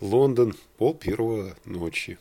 Лондон, пол первого ночи.